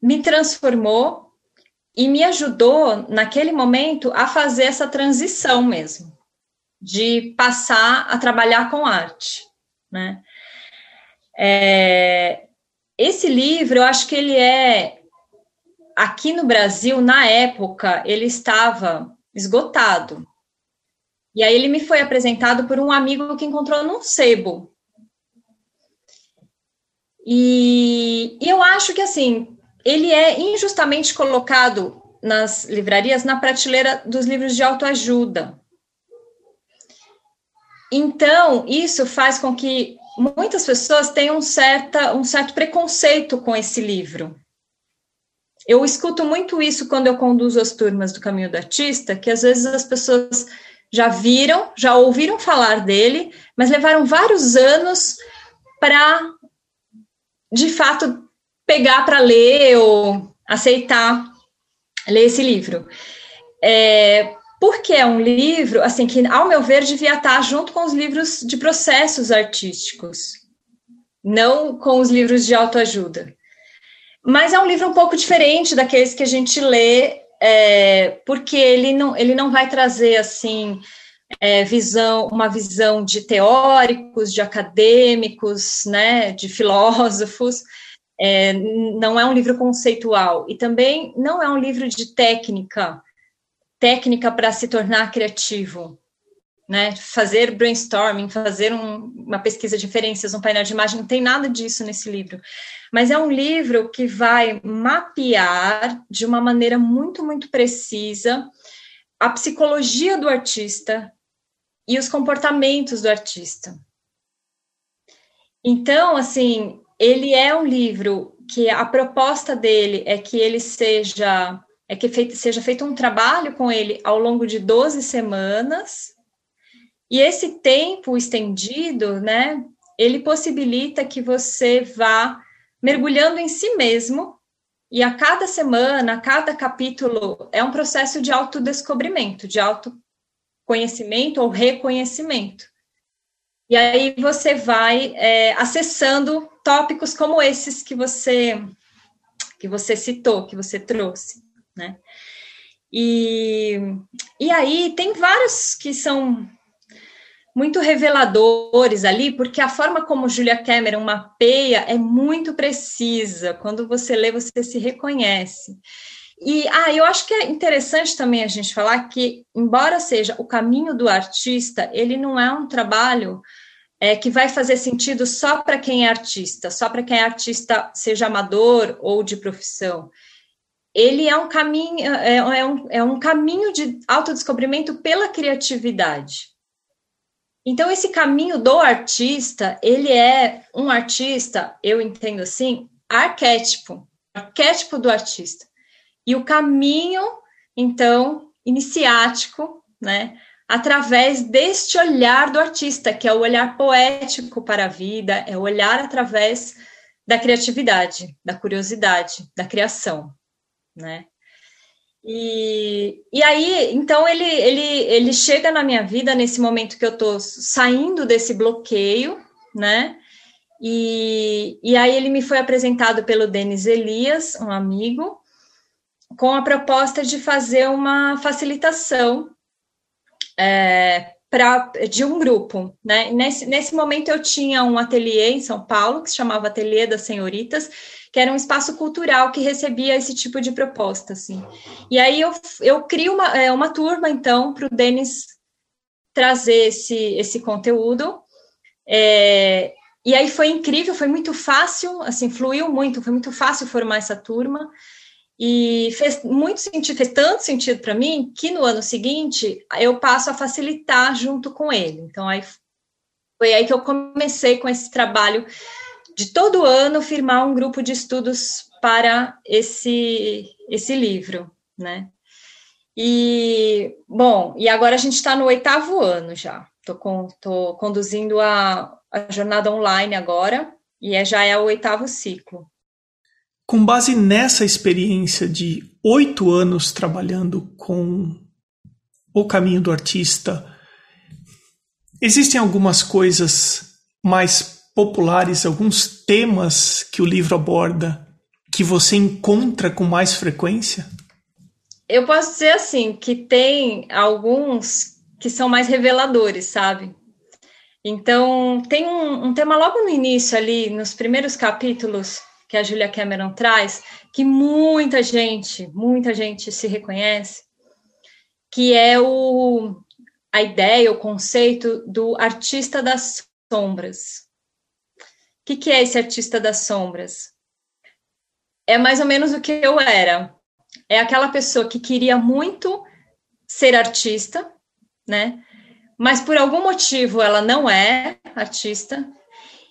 me transformou e me ajudou naquele momento a fazer essa transição mesmo, de passar a trabalhar com arte, né? É, esse livro, eu acho que ele é aqui no Brasil, na época, ele estava esgotado. E aí ele me foi apresentado por um amigo que encontrou num sebo. E, e eu acho que assim, ele é injustamente colocado nas livrarias na prateleira dos livros de autoajuda. Então, isso faz com que muitas pessoas tenham um, certa, um certo preconceito com esse livro. Eu escuto muito isso quando eu conduzo as turmas do Caminho do Artista, que às vezes as pessoas já viram, já ouviram falar dele, mas levaram vários anos para, de fato, pegar para ler ou aceitar ler esse livro. É, porque é um livro, assim, que, ao meu ver, devia estar junto com os livros de processos artísticos, não com os livros de autoajuda. Mas é um livro um pouco diferente daqueles que a gente lê, é, porque ele não, ele não vai trazer, assim, é, visão, uma visão de teóricos, de acadêmicos, né, de filósofos, é, não é um livro conceitual. E também não é um livro de técnica, técnica para se tornar criativo, né? Fazer brainstorming, fazer um, uma pesquisa de referências, um painel de imagem, não tem nada disso nesse livro. Mas é um livro que vai mapear de uma maneira muito, muito precisa a psicologia do artista e os comportamentos do artista. Então, assim, ele é um livro que a proposta dele é que ele seja é que feito, seja feito um trabalho com ele ao longo de 12 semanas, e esse tempo estendido, né, ele possibilita que você vá mergulhando em si mesmo, e a cada semana, a cada capítulo, é um processo de autodescobrimento, de autoconhecimento ou reconhecimento. E aí você vai é, acessando tópicos como esses que você que você citou, que você trouxe, né? E, e aí tem vários que são muito reveladores ali, porque a forma como Julia Cameron mapeia é muito precisa. Quando você lê, você se reconhece. E ah, eu acho que é interessante também a gente falar que, embora seja o caminho do artista, ele não é um trabalho é, que vai fazer sentido só para quem é artista, só para quem é artista, seja amador ou de profissão. Ele é um caminho, é, é um, é um caminho de autodescobrimento pela criatividade. Então, esse caminho do artista, ele é um artista, eu entendo assim, arquétipo, arquétipo do artista. E o caminho, então, iniciático, né, através deste olhar do artista, que é o olhar poético para a vida, é o olhar através da criatividade, da curiosidade, da criação, né? E, e aí, então ele, ele, ele chega na minha vida nesse momento que eu estou saindo desse bloqueio, né? E, e aí ele me foi apresentado pelo Denis Elias, um amigo, com a proposta de fazer uma facilitação é, pra, de um grupo. Né? Nesse, nesse momento eu tinha um ateliê em São Paulo, que se chamava Ateliê das Senhoritas, que era um espaço cultural que recebia esse tipo de proposta. Assim. E aí eu, eu crio uma, é, uma turma, então, para o Denis trazer esse, esse conteúdo. É, e aí foi incrível, foi muito fácil, assim, fluiu muito, foi muito fácil formar essa turma. E fez muito sentido, fez tanto sentido para mim que no ano seguinte eu passo a facilitar junto com ele. Então aí foi aí que eu comecei com esse trabalho de todo ano firmar um grupo de estudos para esse esse livro, né? E bom, e agora a gente está no oitavo ano já. Estou conduzindo a, a jornada online agora e é, já é o oitavo ciclo. Com base nessa experiência de oito anos trabalhando com o caminho do artista, existem algumas coisas mais populares, alguns temas que o livro aborda que você encontra com mais frequência? Eu posso dizer assim que tem alguns que são mais reveladores, sabe? Então, tem um, um tema logo no início ali, nos primeiros capítulos, que a Julia Cameron traz, que muita gente, muita gente se reconhece, que é o, a ideia, o conceito do artista das sombras. O que, que é esse artista das sombras? É mais ou menos o que eu era. É aquela pessoa que queria muito ser artista, né? Mas por algum motivo ela não é artista,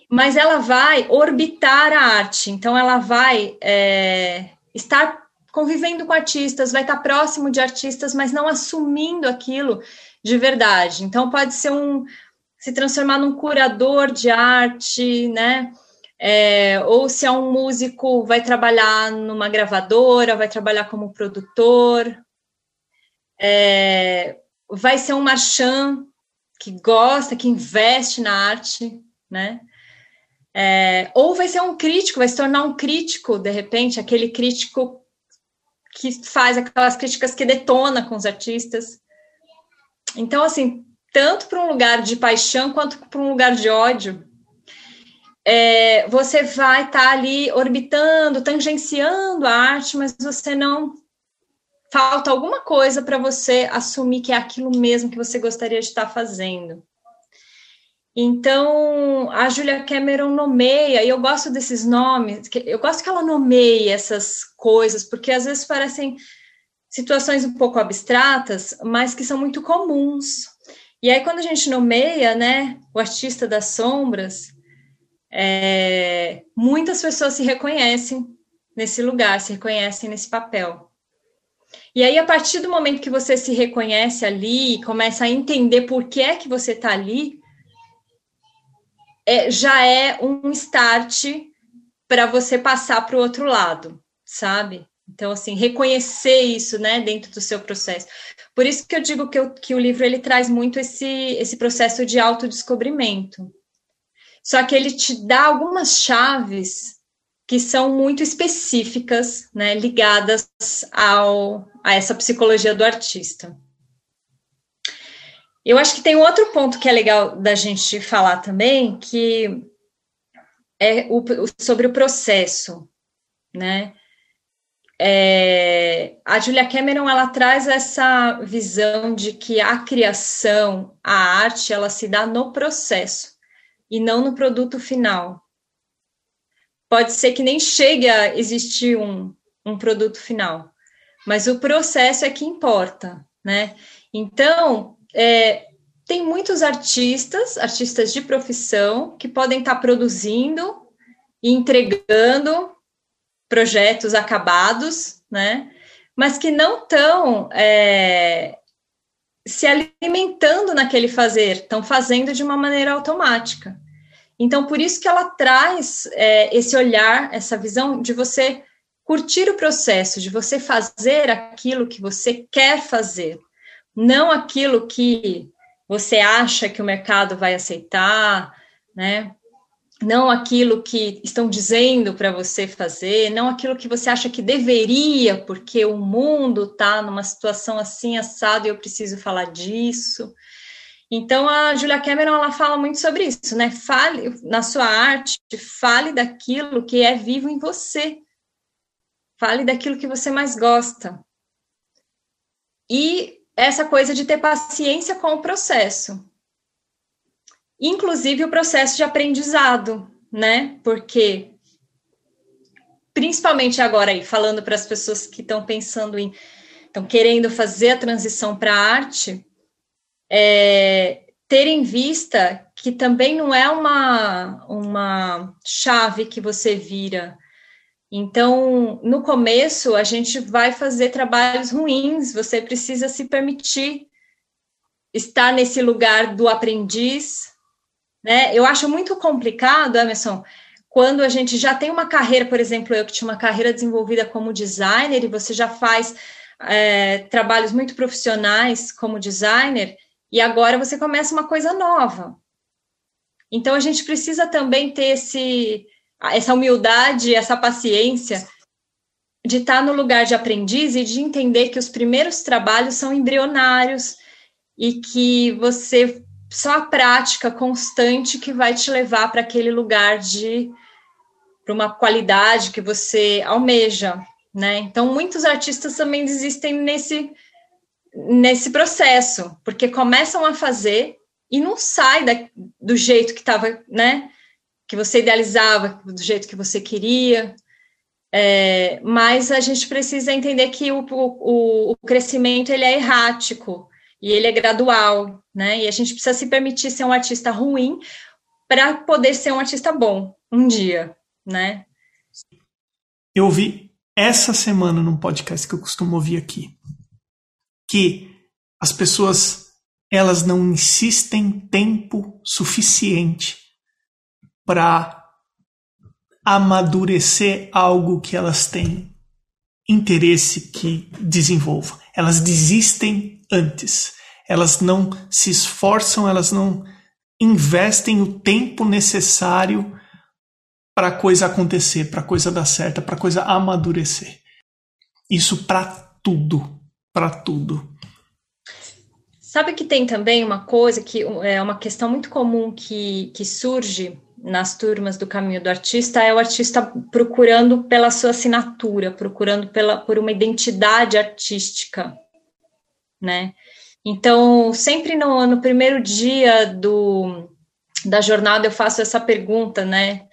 mas ela vai orbitar a arte, então ela vai é, estar convivendo com artistas, vai estar próximo de artistas, mas não assumindo aquilo de verdade. Então pode ser um se transformar num curador de arte, né? É, ou se é um músico, vai trabalhar numa gravadora, vai trabalhar como produtor, é, vai ser um marchand que gosta, que investe na arte, né? É, ou vai ser um crítico, vai se tornar um crítico, de repente, aquele crítico que faz aquelas críticas que detona com os artistas. Então, assim, tanto para um lugar de paixão quanto para um lugar de ódio, é, você vai estar tá ali orbitando, tangenciando a arte, mas você não falta alguma coisa para você assumir que é aquilo mesmo que você gostaria de estar fazendo. Então, a Julia Cameron nomeia, e eu gosto desses nomes, eu gosto que ela nomeie essas coisas, porque às vezes parecem situações um pouco abstratas, mas que são muito comuns. E aí, quando a gente nomeia, né, o artista das sombras, é, muitas pessoas se reconhecem nesse lugar, se reconhecem nesse papel. E aí, a partir do momento que você se reconhece ali, começa a entender por que é que você está ali, é, já é um start para você passar para o outro lado, sabe? Então, assim, reconhecer isso, né, dentro do seu processo. Por isso que eu digo que, eu, que o livro ele traz muito esse, esse processo de autodescobrimento. Só que ele te dá algumas chaves que são muito específicas, né, ligadas ao, a essa psicologia do artista. Eu acho que tem outro ponto que é legal da gente falar também, que é o, sobre o processo, né? É, a Julia Cameron ela traz essa visão de que a criação, a arte, ela se dá no processo e não no produto final. Pode ser que nem chegue a existir um, um produto final, mas o processo é que importa, né? Então, é, tem muitos artistas, artistas de profissão, que podem estar produzindo e entregando projetos acabados, né? Mas que não estão é, se alimentando naquele fazer, estão fazendo de uma maneira automática. Então, por isso que ela traz é, esse olhar, essa visão de você curtir o processo de você fazer aquilo que você quer fazer, não aquilo que você acha que o mercado vai aceitar, né? Não aquilo que estão dizendo para você fazer, não aquilo que você acha que deveria, porque o mundo está numa situação assim assado e eu preciso falar disso. Então a Julia Cameron ela fala muito sobre isso, né? Fale na sua arte, fale daquilo que é vivo em você. Fale daquilo que você mais gosta. E essa coisa de ter paciência com o processo. Inclusive o processo de aprendizado, né? Porque principalmente agora aí falando para as pessoas que estão pensando em estão querendo fazer a transição para a arte, é, ter em vista que também não é uma, uma chave que você vira. Então, no começo, a gente vai fazer trabalhos ruins, você precisa se permitir estar nesse lugar do aprendiz. Né? Eu acho muito complicado, Emerson, quando a gente já tem uma carreira, por exemplo, eu que tinha uma carreira desenvolvida como designer e você já faz é, trabalhos muito profissionais como designer, e agora você começa uma coisa nova. Então a gente precisa também ter esse, essa humildade, essa paciência de estar no lugar de aprendiz e de entender que os primeiros trabalhos são embrionários e que você só a prática constante que vai te levar para aquele lugar de para uma qualidade que você almeja, né? Então muitos artistas também desistem nesse nesse processo, porque começam a fazer e não sai da, do jeito que estava, né? Que você idealizava, do jeito que você queria. É, mas a gente precisa entender que o, o, o crescimento ele é errático e ele é gradual, né? E a gente precisa se permitir ser um artista ruim para poder ser um artista bom um dia, né? Eu ouvi essa semana num podcast que eu costumo ouvir aqui que as pessoas elas não insistem tempo suficiente para amadurecer algo que elas têm interesse que desenvolva. Elas desistem antes. Elas não se esforçam, elas não investem o tempo necessário para a coisa acontecer, para a coisa dar certo, para a coisa amadurecer. Isso para tudo para tudo. Sabe que tem também uma coisa que é uma questão muito comum que, que surge nas turmas do caminho do artista é o artista procurando pela sua assinatura, procurando pela, por uma identidade artística, né? Então, sempre no, no primeiro dia do, da jornada eu faço essa pergunta, né?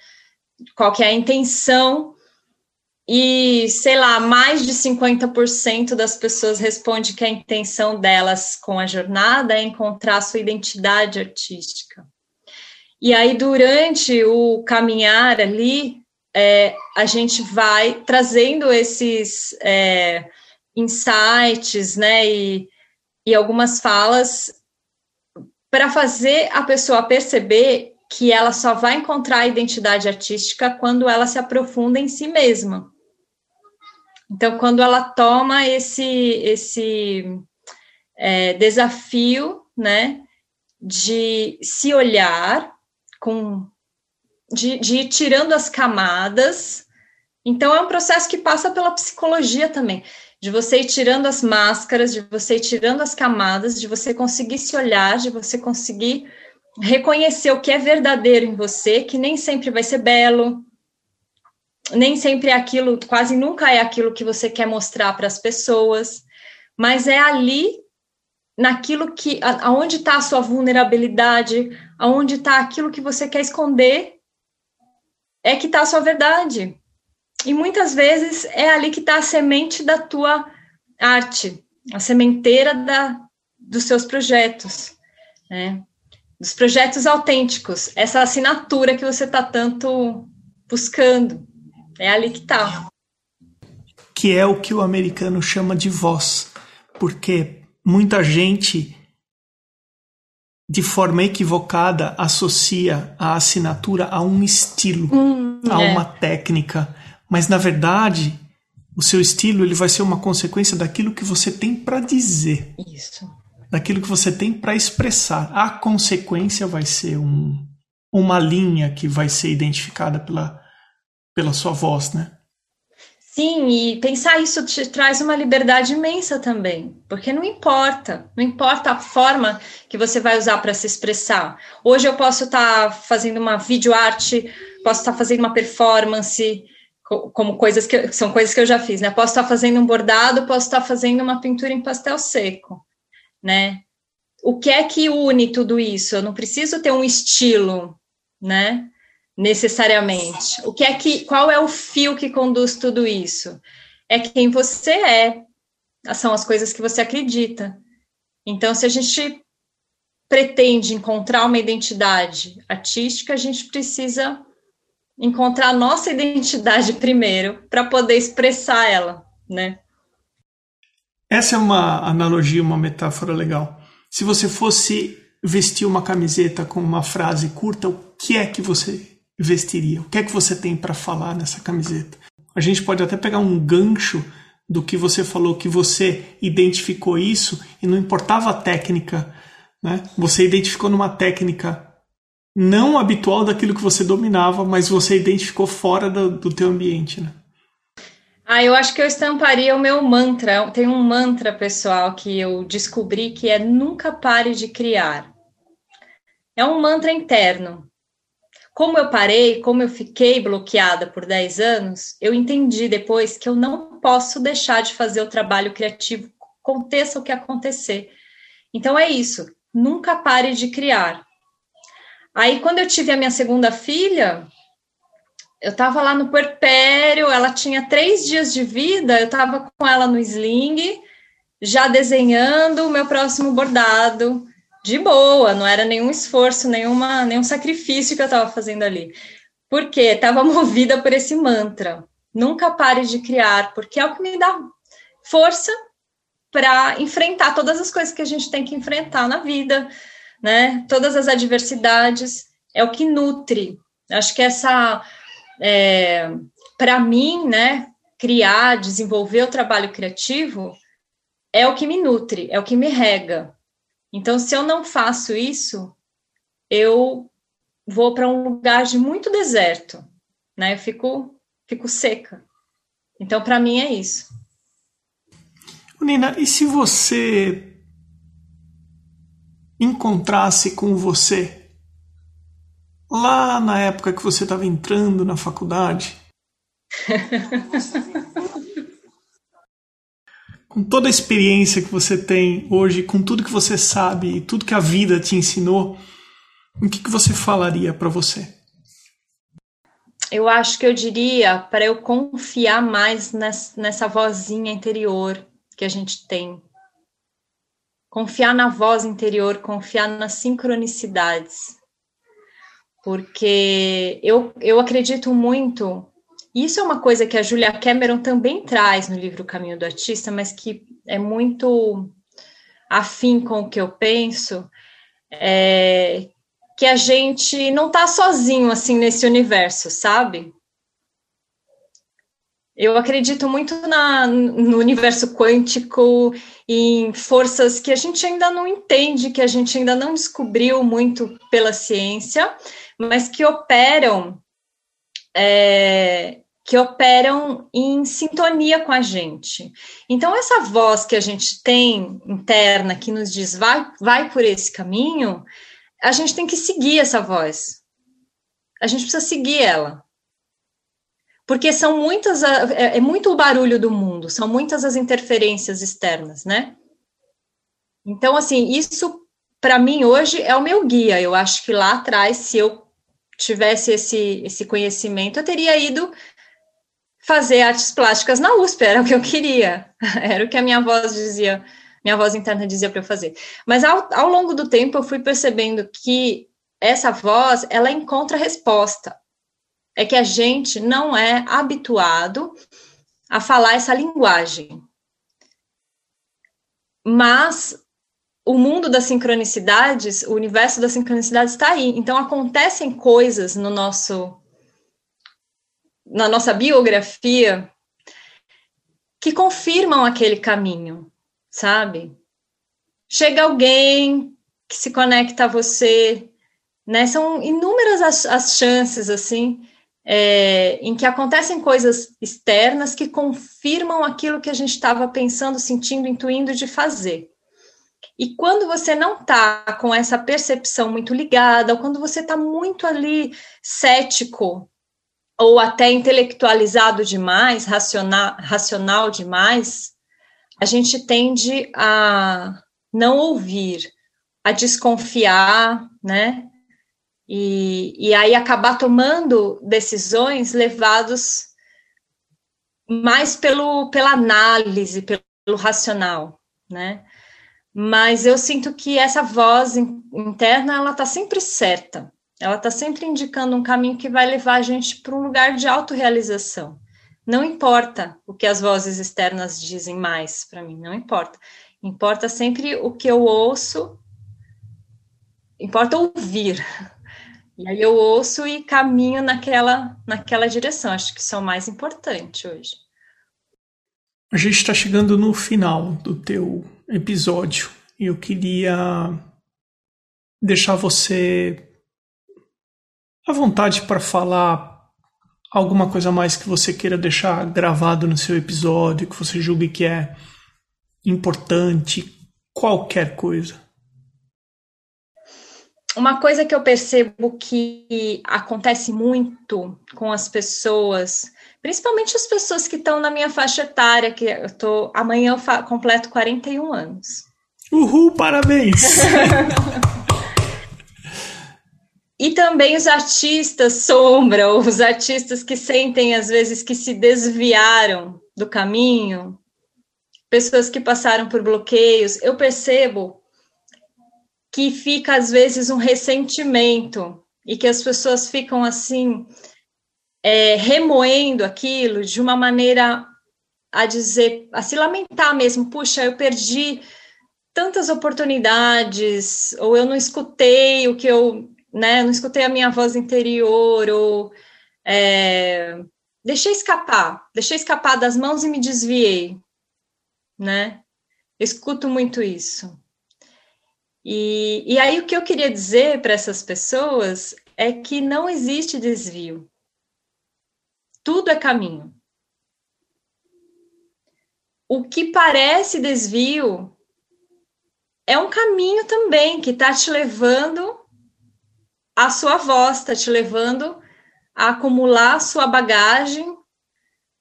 Qual que é a intenção e, sei lá, mais de 50% das pessoas responde que a intenção delas com a jornada é encontrar sua identidade artística. E aí, durante o caminhar ali, é, a gente vai trazendo esses é, insights, né, e, e algumas falas para fazer a pessoa perceber que ela só vai encontrar a identidade artística quando ela se aprofunda em si mesma. Então, quando ela toma esse, esse é, desafio, né, de se olhar com, de, de ir tirando as camadas, então é um processo que passa pela psicologia também, de você ir tirando as máscaras, de você ir tirando as camadas, de você conseguir se olhar, de você conseguir reconhecer o que é verdadeiro em você, que nem sempre vai ser belo, nem sempre é aquilo, quase nunca é aquilo que você quer mostrar para as pessoas, mas é ali naquilo que aonde está a sua vulnerabilidade, aonde está aquilo que você quer esconder, é que está a sua verdade. E muitas vezes é ali que está a semente da tua arte, a sementeira da, dos seus projetos, né? Dos projetos autênticos, essa assinatura que você está tanto buscando. É ali que tá. Que é o que o americano chama de voz. Porque muita gente, de forma equivocada, associa a assinatura a um estilo, hum, a é. uma técnica. Mas, na verdade, O seu estilo ele vai ser uma consequência daquilo que você tem para dizer. Isso. Daquilo que você tem para expressar. A consequência vai ser um, uma linha que vai ser identificada pela, pela sua voz, né? Sim, e pensar isso te traz uma liberdade imensa também, porque não importa, não importa a forma que você vai usar para se expressar. Hoje eu posso estar tá fazendo uma videoarte, posso estar tá fazendo uma performance, como coisas que são coisas que eu já fiz, né? Posso estar tá fazendo um bordado, posso estar fazendo uma pintura em pastel seco, né? O que é que une tudo isso? Eu não preciso ter um estilo, né? Necessariamente. O que é que, qual é o fio que conduz tudo isso? É quem você é. São as coisas que você acredita. Então, se a gente pretende encontrar uma identidade artística, a gente precisa encontrar a nossa identidade primeiro para poder expressar ela, né? Essa é uma analogia, uma metáfora legal. Se você fosse vestir uma camiseta com uma frase curta, o que é que você vestiria? O que é que você tem para falar nessa camiseta? A gente pode até pegar um gancho do que você falou, que você identificou isso e não importava a técnica, né? Você identificou numa técnica não habitual daquilo que você dominava, mas você identificou fora do, do teu ambiente, né? Ah, eu acho que eu estamparia o meu mantra. Tem um mantra pessoal que eu descobri que é nunca pare de criar. É um mantra interno. Como eu parei, como eu fiquei bloqueada por 10 anos, eu entendi depois que eu não posso deixar de fazer o trabalho criativo, aconteça o que acontecer. Então é isso, nunca pare de criar. Aí, quando eu tive a minha segunda filha, eu estava lá no puerpério, ela tinha três dias de vida, eu estava com ela no sling, já desenhando o meu próximo bordado, de boa, não era nenhum esforço, nenhuma, nenhum sacrifício que eu estava fazendo ali. Porque estava movida por esse mantra. Nunca pare de criar, porque é o que me dá força para enfrentar todas as coisas que a gente tem que enfrentar na vida, né? Todas as adversidades é o que nutre. Acho que essa, é, para mim, né? Criar, desenvolver o trabalho criativo é o que me nutre, é o que me rega. Então, se eu não faço isso, eu vou para um lugar de muito deserto, né? Eu fico, fico seca. Então, para mim é isso. Nina, e se você encontrasse com você lá na época que você estava entrando na faculdade? com toda a experiência que você tem hoje, com tudo que você sabe e tudo que a vida te ensinou, o que, que você falaria para você? Eu acho que eu diria para eu confiar mais nessa, nessa vozinha interior que a gente tem. Confiar na voz interior, confiar nas sincronicidades. Porque eu, eu acredito muito isso é uma coisa que a Julia Cameron também traz no livro Caminho do Artista, mas que é muito afim com o que eu penso, é que a gente não está sozinho assim nesse universo, sabe? Eu acredito muito na, no universo quântico, em forças que a gente ainda não entende, que a gente ainda não descobriu muito pela ciência, mas que operam é, que operam em sintonia com a gente. Então, essa voz que a gente tem interna que nos diz vai, vai por esse caminho, a gente tem que seguir essa voz. A gente precisa seguir ela. Porque são muitas, é, é muito o barulho do mundo, são muitas as interferências externas, né? Então, assim, isso para mim hoje é o meu guia. Eu acho que lá atrás, se eu tivesse esse, esse conhecimento, eu teria ido fazer artes plásticas na USP, era o que eu queria, era o que a minha voz dizia, minha voz interna dizia para eu fazer. Mas ao, ao longo do tempo eu fui percebendo que essa voz, ela encontra resposta. É que a gente não é habituado a falar essa linguagem. Mas o mundo das sincronicidades, o universo das sincronicidades está aí. Então acontecem coisas no nosso na nossa biografia que confirmam aquele caminho, sabe? Chega alguém que se conecta a você, né? São inúmeras as, as chances, assim, é, em que acontecem coisas externas que confirmam aquilo que a gente estava pensando, sentindo, intuindo de fazer. E quando você não está com essa percepção muito ligada, ou quando você está muito ali cético, ou até intelectualizado demais, racional, racional demais, a gente tende a não ouvir, a desconfiar, né? E, e aí acabar tomando decisões levados mais pelo, pela análise, pelo racional, né? Mas eu sinto que essa voz interna, ela está sempre certa. Ela está sempre indicando um caminho que vai levar a gente para um lugar de autorrealização. Não importa o que as vozes externas dizem mais para mim, não importa. Importa sempre o que eu ouço, importa ouvir. E aí eu ouço e caminho naquela, naquela direção. Acho que isso é o mais importante hoje. A gente está chegando no final do teu episódio eu queria deixar você à vontade para falar alguma coisa mais que você queira deixar gravado no seu episódio, que você julgue que é importante, qualquer coisa. Uma coisa que eu percebo que acontece muito com as pessoas, principalmente as pessoas que estão na minha faixa etária, que eu tô amanhã eu completo 41 anos. Uhul, parabéns. E também os artistas sombra, os artistas que sentem às vezes que se desviaram do caminho, pessoas que passaram por bloqueios, eu percebo que fica às vezes um ressentimento e que as pessoas ficam assim é, remoendo aquilo de uma maneira a dizer, a se lamentar mesmo, puxa, eu perdi tantas oportunidades, ou eu não escutei o que eu né? Não escutei a minha voz interior ou é, deixei escapar, deixei escapar das mãos e me desviei, né? Escuto muito isso. E, e aí o que eu queria dizer para essas pessoas é que não existe desvio. Tudo é caminho. O que parece desvio é um caminho também que está te levando a sua voz está te levando a acumular sua bagagem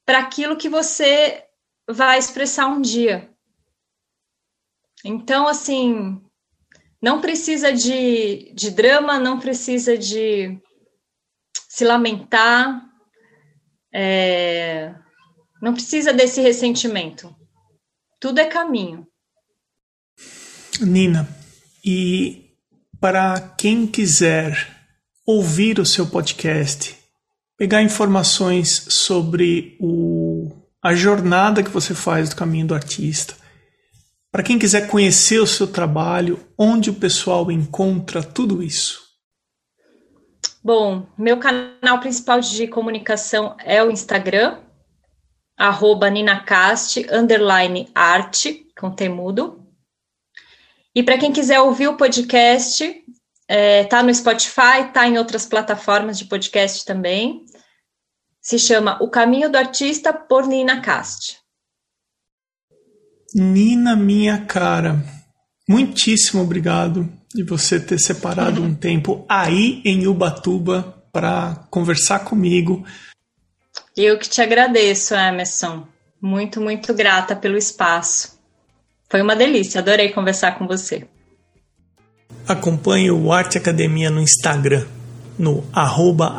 para aquilo que você vai expressar um dia. Então, assim, não precisa de, de drama, não precisa de se lamentar, é, não precisa desse ressentimento. Tudo é caminho. Nina, e para quem quiser ouvir o seu podcast, pegar informações sobre o, a jornada que você faz do caminho do artista, para quem quiser conhecer o seu trabalho, onde o pessoal encontra tudo isso? Bom, meu canal principal de comunicação é o Instagram, arroba ninacast, underline arte, com temudo. E para quem quiser ouvir o podcast, é, tá no Spotify, tá em outras plataformas de podcast também. Se chama O Caminho do Artista por Nina Cast. Nina, minha cara, muitíssimo obrigado de você ter separado um tempo aí em Ubatuba para conversar comigo. Eu que te agradeço, Emerson. Muito, muito grata pelo espaço. Foi uma delícia, adorei conversar com você. Acompanhe o Arte Academia no Instagram, no arroba.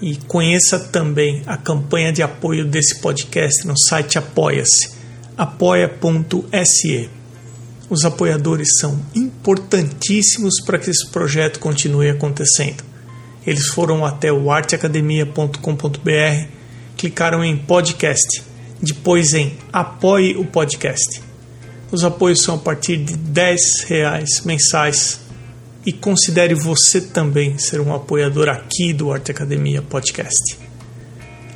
E conheça também a campanha de apoio desse podcast no site Apoia-se, apoia.se. Os apoiadores são importantíssimos para que esse projeto continue acontecendo. Eles foram até o arteacademia.com.br, clicaram em podcast depois em apoie o podcast. Os apoios são a partir de 10 reais mensais e considere você também ser um apoiador aqui do Arte Academia Podcast.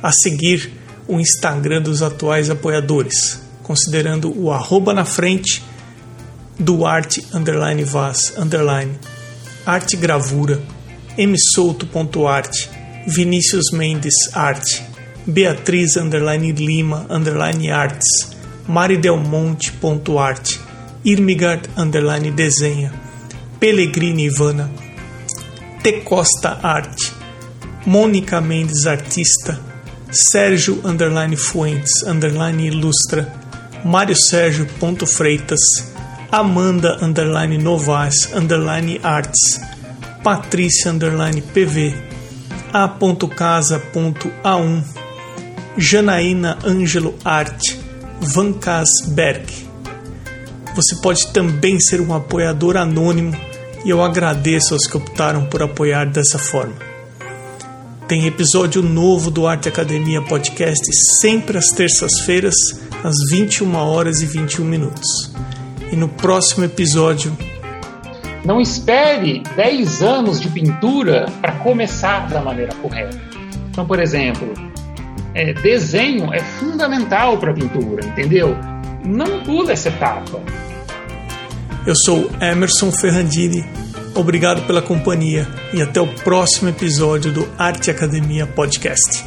A seguir, o Instagram dos atuais apoiadores, considerando o arroba na frente Duarte underline Vaz underline Arte Gravura Vinícius Mendes Arte Beatriz underline Lima underline Artes maridelmonte.arte Irmigard underline Desenha Pellegrini Ivana T Costa Arte Mônica Mendes Artista Sérgio underline Fuentes underline Ilustra Mário Sérgio ponto Freitas Amanda underline Novas underline Arts Patrícia underline PV A.casa.a1 Janaína Ângelo Arte Van Kasberg. Você pode também ser um apoiador anônimo e eu agradeço aos que optaram por apoiar dessa forma. Tem episódio novo do Arte Academia Podcast sempre às terças-feiras, às 21 horas e 21 minutos. E no próximo episódio. Não espere 10 anos de pintura para começar da maneira correta. Então, por exemplo, é, desenho é fundamental para pintura, entendeu? Não pula essa etapa. Eu sou Emerson Ferrandini Obrigado pela companhia e até o próximo episódio do Arte Academia Podcast.